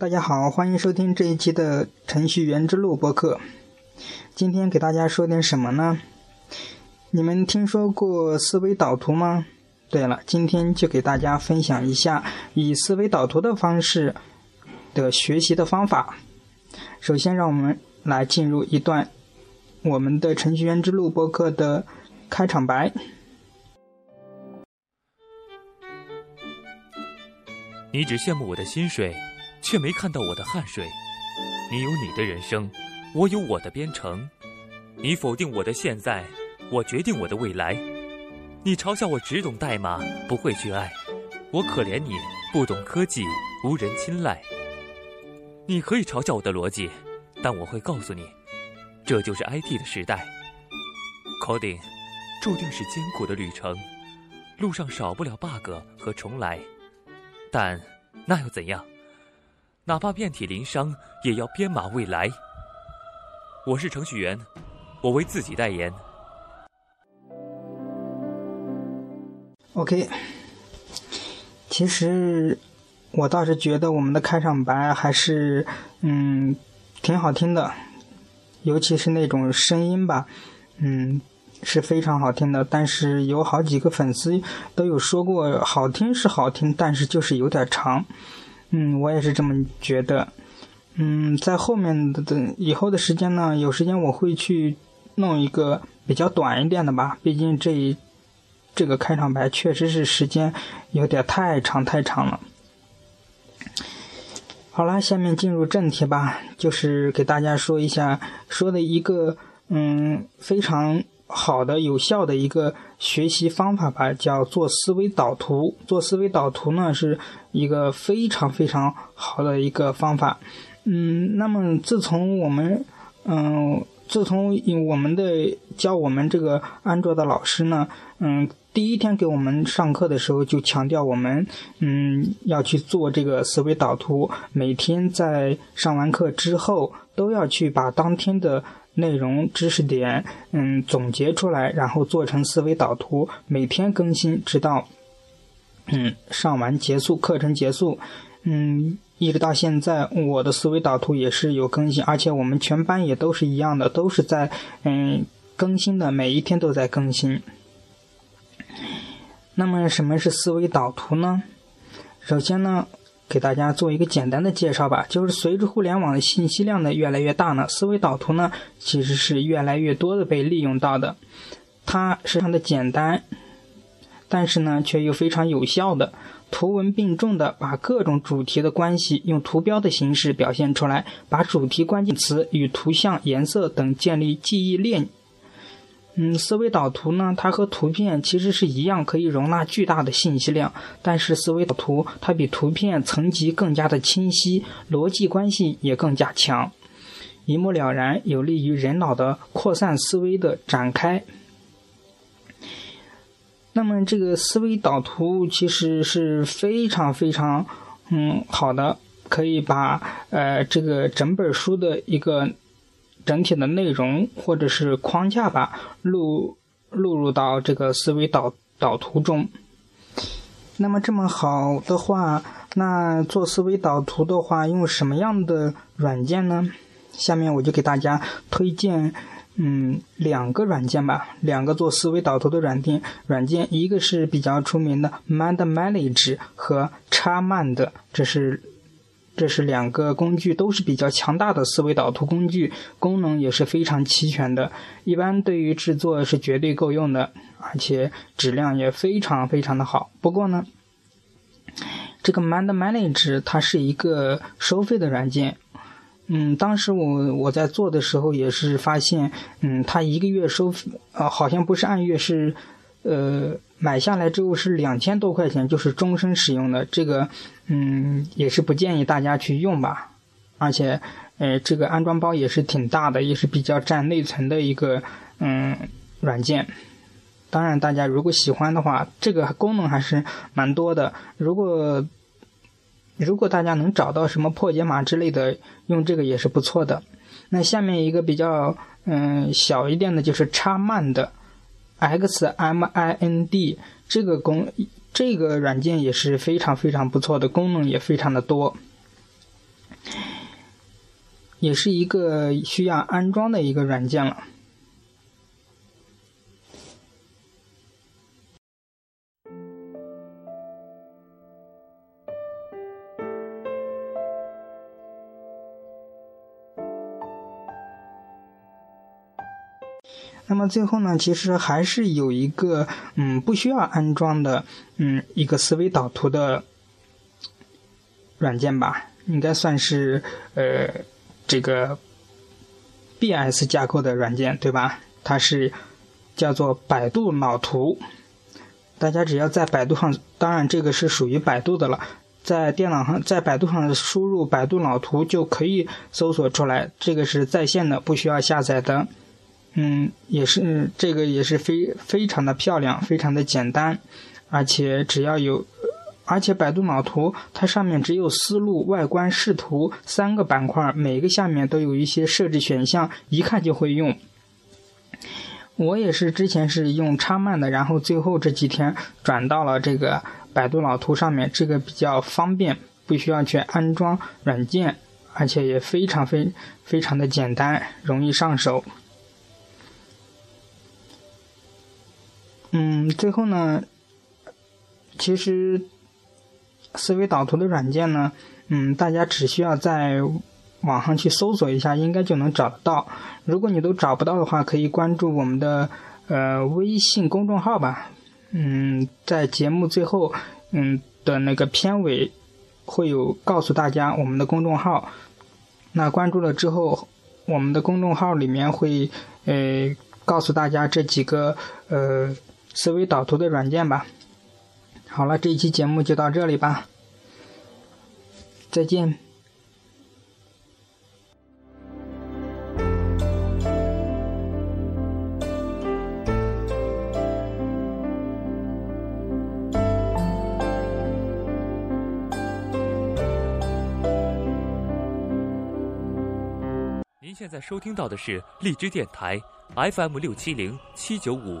大家好，欢迎收听这一期的程序员之路播客。今天给大家说点什么呢？你们听说过思维导图吗？对了，今天就给大家分享一下以思维导图的方式的学习的方法。首先，让我们来进入一段我们的程序员之路播客的开场白。你只羡慕我的薪水。却没看到我的汗水。你有你的人生，我有我的编程。你否定我的现在，我决定我的未来。你嘲笑我只懂代码，不会去爱。我可怜你不懂科技，无人青睐。你可以嘲笑我的逻辑，但我会告诉你，这就是 IT 的时代。Coding 注定是艰苦的旅程，路上少不了 bug 和重来，但那又怎样？哪怕遍体鳞伤，也要编码未来。我是程序员，我为自己代言。OK，其实我倒是觉得我们的开场白还是嗯挺好听的，尤其是那种声音吧，嗯是非常好听的。但是有好几个粉丝都有说过，好听是好听，但是就是有点长。嗯，我也是这么觉得。嗯，在后面的的以后的时间呢，有时间我会去弄一个比较短一点的吧。毕竟这一这个开场白确实是时间有点太长太长了。好了，下面进入正题吧，就是给大家说一下，说的一个嗯非常。好的、有效的一个学习方法吧，叫做思维导图。做思维导图呢，是一个非常非常好的一个方法。嗯，那么自从我们，嗯，自从我们的教我们这个安卓的老师呢，嗯，第一天给我们上课的时候就强调我们，嗯，要去做这个思维导图。每天在上完课之后，都要去把当天的。内容知识点，嗯，总结出来，然后做成思维导图，每天更新，直到，嗯，上完结束，课程结束，嗯，一直到现在，我的思维导图也是有更新，而且我们全班也都是一样的，都是在，嗯，更新的，每一天都在更新。那么，什么是思维导图呢？首先呢。给大家做一个简单的介绍吧，就是随着互联网的信息量呢越来越大呢，思维导图呢其实是越来越多的被利用到的。它非常的简单，但是呢却又非常有效的，图文并重的把各种主题的关系用图标的形式表现出来，把主题关键词与图像、颜色等建立记忆链。嗯，思维导图呢，它和图片其实是一样，可以容纳巨大的信息量。但是思维导图它比图片层级更加的清晰，逻辑关系也更加强，一目了然，有利于人脑的扩散思维的展开。那么这个思维导图其实是非常非常嗯好的，可以把呃这个整本书的一个。整体的内容或者是框架吧，录录入到这个思维导导图中。那么这么好的话，那做思维导图的话，用什么样的软件呢？下面我就给大家推荐，嗯，两个软件吧，两个做思维导图的软件。软件一个是比较出名的 MindManage 和 ChaMind，这是。这是两个工具，都是比较强大的思维导图工具，功能也是非常齐全的。一般对于制作是绝对够用的，而且质量也非常非常的好。不过呢，这个 MindManage 它是一个收费的软件。嗯，当时我我在做的时候也是发现，嗯，它一个月收，呃，好像不是按月是。呃，买下来之后是两千多块钱，就是终身使用的。这个，嗯，也是不建议大家去用吧。而且，呃，这个安装包也是挺大的，也是比较占内存的一个，嗯，软件。当然，大家如果喜欢的话，这个功能还是蛮多的。如果如果大家能找到什么破解码之类的，用这个也是不错的。那下面一个比较，嗯，小一点的就是插慢的。xmind 这个功这个软件也是非常非常不错的功能也非常的多也是一个需要安装的一个软件了。那么最后呢，其实还是有一个嗯不需要安装的嗯一个思维导图的软件吧，应该算是呃这个 BS 架构的软件对吧？它是叫做百度脑图，大家只要在百度上，当然这个是属于百度的了，在电脑上在百度上输入百度脑图就可以搜索出来，这个是在线的，不需要下载的。嗯，也是这个也是非非常的漂亮，非常的简单，而且只要有，而且百度脑图它上面只有思路、外观、视图三个板块，每个下面都有一些设置选项，一看就会用。我也是之前是用插漫的，然后最后这几天转到了这个百度脑图上面，这个比较方便，不需要去安装软件，而且也非常非非常的简单，容易上手。最后呢，其实思维导图的软件呢，嗯，大家只需要在网上去搜索一下，应该就能找得到。如果你都找不到的话，可以关注我们的呃微信公众号吧。嗯，在节目最后，嗯的那个片尾会有告诉大家我们的公众号。那关注了之后，我们的公众号里面会呃告诉大家这几个呃。思维导图的软件吧。好了，这一期节目就到这里吧，再见。您现在收听到的是荔枝电台 FM 六七零七九五。